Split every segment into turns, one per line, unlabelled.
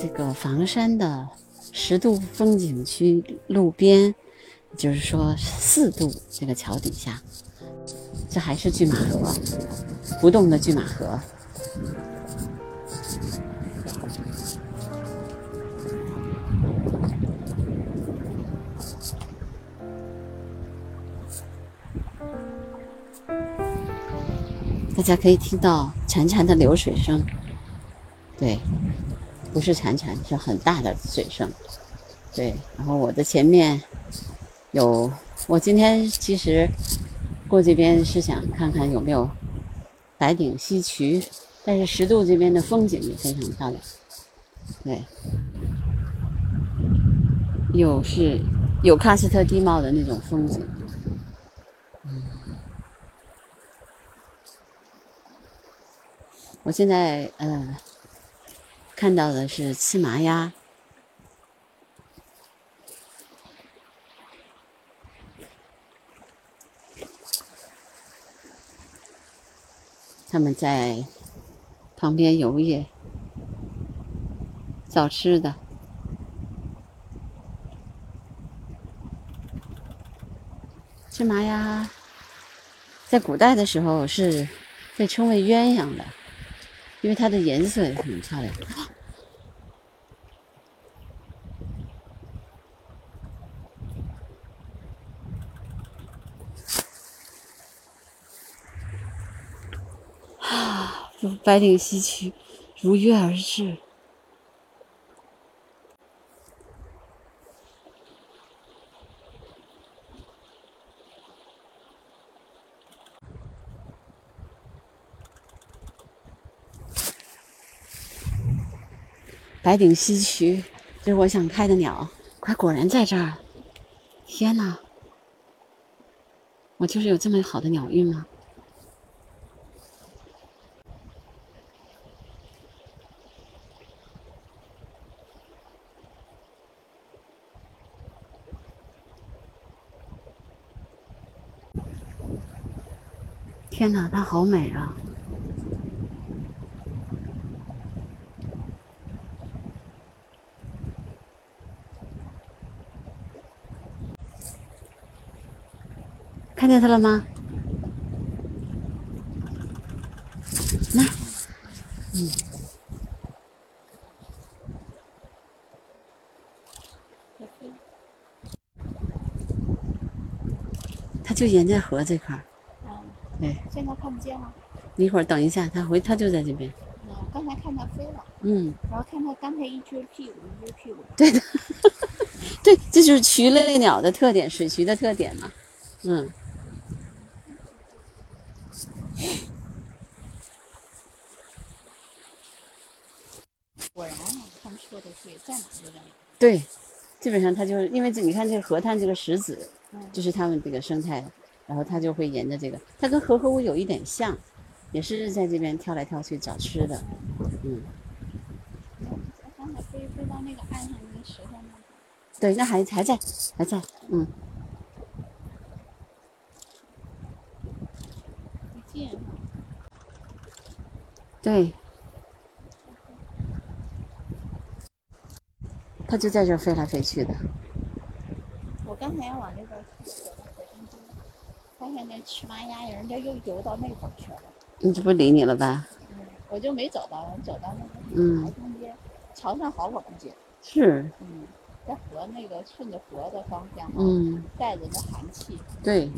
这个房山的十渡风景区路边，就是说四渡这个桥底下，这还是拒马河，不动的拒马河。大家可以听到潺潺的流水声，对，不是潺潺，是很大的水声，对。然后我的前面有，我今天其实过这边是想看看有没有白顶溪渠，但是十渡这边的风景也非常漂亮，对，有是有喀斯特地貌的那种风景。我现在呃看到的是刺麻鸭，他们在旁边游曳找吃的。刺麻鸭在古代的时候是被称为鸳鸯的。因为它的颜色也很漂亮。啊，白顶溪渠如约而至。白顶溪渠，这是我想拍的鸟，快果然在这儿！天哪，我就是有这么好的鸟运吗？天哪，它好美啊！看见它了吗？来，嗯，它就沿着河这块儿。对。
现在看不见了。
你一会儿等一下，它回，它就在这边。
嗯，刚才看它飞了。
嗯。
然后看它刚才一撅屁股，一撅屁股。
对的，对，这就是渠类鸟的特点，水渠的特点嘛。嗯。
果然，他们说的对，在哪都在
对，基本上它就是因为这，你看这个河滩这个石子，就是他们这个生态，然后它就会沿着这个，它跟河河屋有一点像，也是在这边跳来跳去找吃的。嗯。
刚才飞飞到那个岸上那个石头那。
对，那还还在，还在，嗯。对，它就在这飞来飞去的。
我刚才要往那边去，发现那赤麻鸭人家又游到那边去了。
你这不理你了吧？
嗯，我就没走到，走到那个桥中间，桥上好可不见。
是。
嗯，在河那个顺着河的方向，
嗯，
带着那寒气。
对。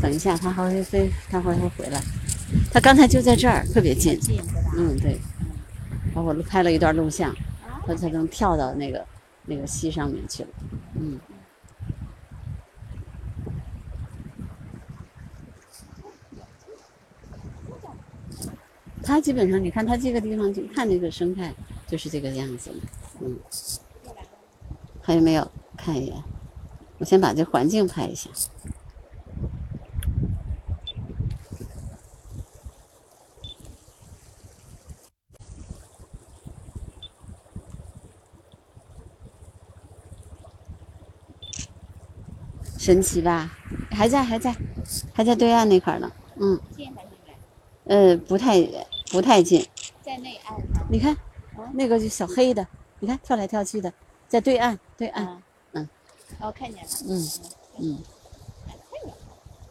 等一下，他还会飞，他还会回来。他刚才就在这儿，特别近。嗯，对。然后我拍了一段录像，他才能跳到那个那个溪上面去了。嗯。它基本上，你看它这个地方，就看这个生态，就是这个样子。嗯。还有没有？看一眼。我先把这环境拍一下。神奇吧？还在，还在，还在对岸那块呢。嗯。呃，不太，不太近。
在内岸。
你看，那个就小黑的，你看跳来跳去的，在对岸，对岸，
嗯
嗯，
哦，看见了，
嗯嗯，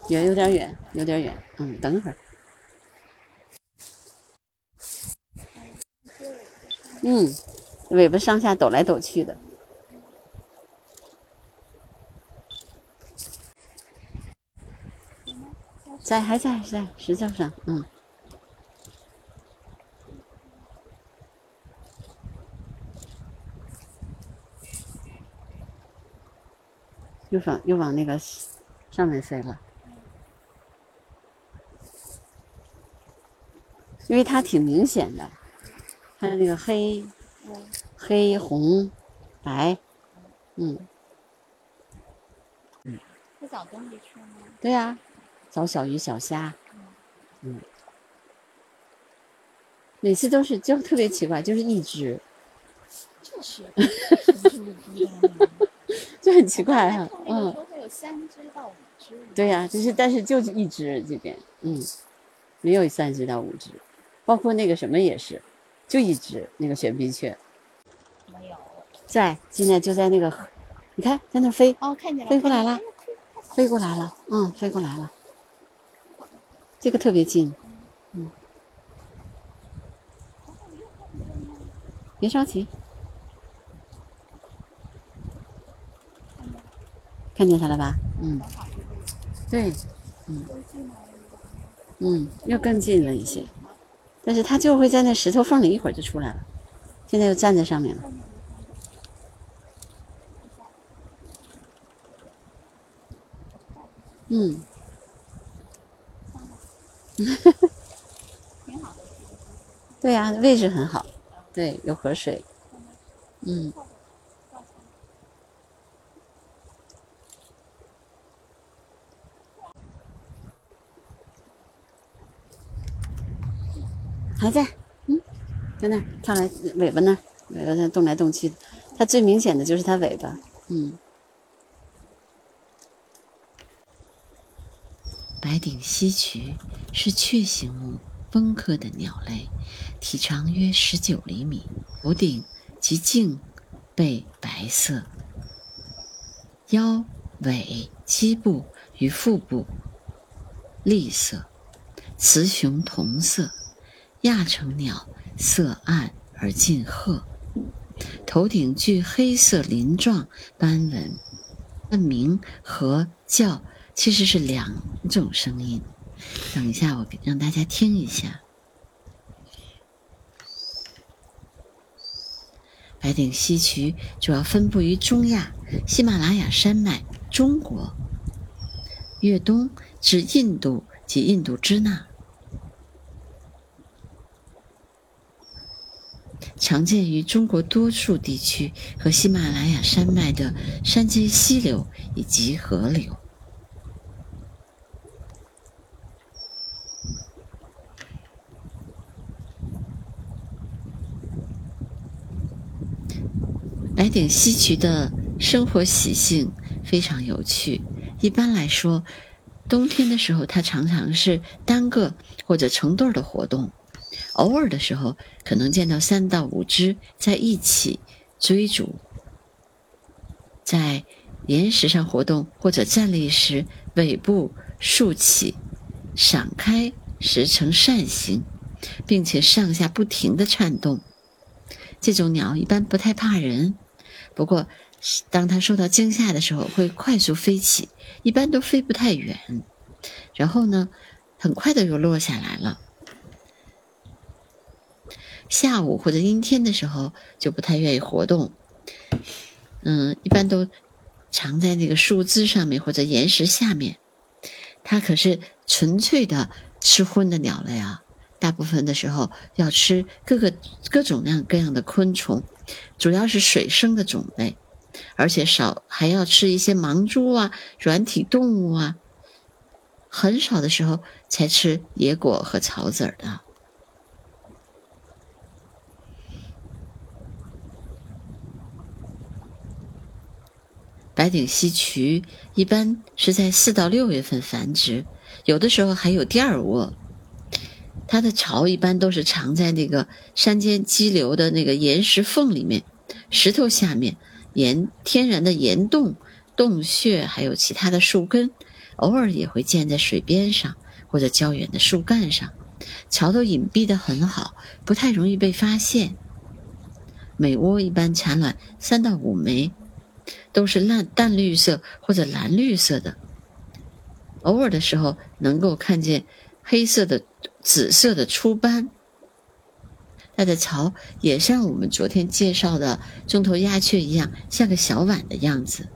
远
有点远，有点远，嗯，等会儿，嗯，尾巴上下抖来抖去的，在还在还在石头上，嗯。又往又往那个上面飞了，因为它挺明显的，它的那个黑、
嗯，
黑、红、白，嗯，
会找东西吃吗？
对呀、找小鱼小虾，嗯，每次都是就特别奇怪，就是一只，
就是，
就很奇怪哈、嗯
我看那个时，候会有三只到五只，
对呀、就是但是就是一只这边，嗯，没有三只到五只，包括那个什么也是，就一只那个玄鼻雀
没有，
在，现在就在那个，你看在那飞，
哦，看见了，
飞过来了飞过来了，嗯，飞过来了，这个特别近，嗯，别着急，看见它了吧？嗯，对，嗯。嗯，又更近了一些，但是它就会在那石头缝里一会儿就出来了，现在又站在上面了。嗯，
挺好。的，
对呀、位置很好，对，有河水，嗯，还在，嗯，在那儿跳来尾巴那儿，尾巴在动来动去的，它最明显的就是它尾巴，嗯。
白顶溪渠是雀形目蜂科的鸟类，体长约十九厘米，头顶及颈背白色，腰、尾、基部与腹部栗色，雌雄同色。亚成鸟色暗而近褐，头顶具黑色鳞状斑纹，它鸣和叫其实是两种声音。等一下，我给让大家听一下。白顶溪渠主要分布于中亚、喜马拉雅山脉、中国，越冬至印度及印度支那，常见于中国多数地区和喜马拉雅山脉的山间溪流以及河流。白顶溪渠的生活习性非常有趣。一般来说，冬天的时候，它常常是单个或者成对儿的活动；偶尔的时候，可能见到三到五只在一起追逐，在岩石上活动或者站立时，尾部竖起，闪开时呈扇形，并且上下不停地颤动。这种鸟一般不太怕人，不过当它受到惊吓的时候，会快速飞起，一般都飞不太远，然后呢，很快的又落下来了。下午或者阴天的时候就不太愿意活动，嗯，一般都藏在那个树枝上面或者岩石下面。它可是纯粹的吃荤的鸟类啊。大部分的时候要吃各个各种各样各样的昆虫，主要是水生的种类，而且少还要吃一些盲蛛啊、软体动物啊。很少的时候才吃野果和草籽儿的。白顶溪渠一般是在四到六月份繁殖，有的时候还有第二窝。它的巢一般都是藏在那个山间激流的那个岩石缝里面、石头下面、岩天然的岩洞、洞穴，还有其他的树根，偶尔也会建在水边上或者较远的树干上。巢都隐蔽的很好，不太容易被发现。每窝一般产卵三到五枚，都是烂淡绿色或者蓝绿色的。偶尔的时候能够看见黑色的、紫色的出斑。它的巢也像我们昨天介绍的中头鸦雀一样，像个小碗的样子。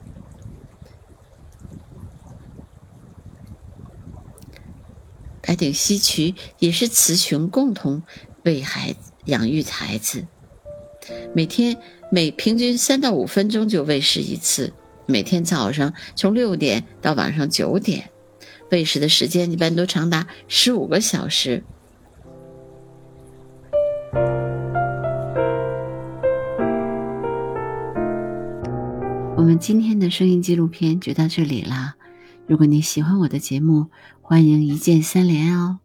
白顶西渠也是雌雄共同喂孩子、养育孩子，每天每平均三到五分钟就喂食一次，每天早上从六点到晚上九点，喂食的时间一般都长达十五个小时。
我们今天的声音纪录片就到这里了。如果你喜欢我的节目，欢迎一键三连哦。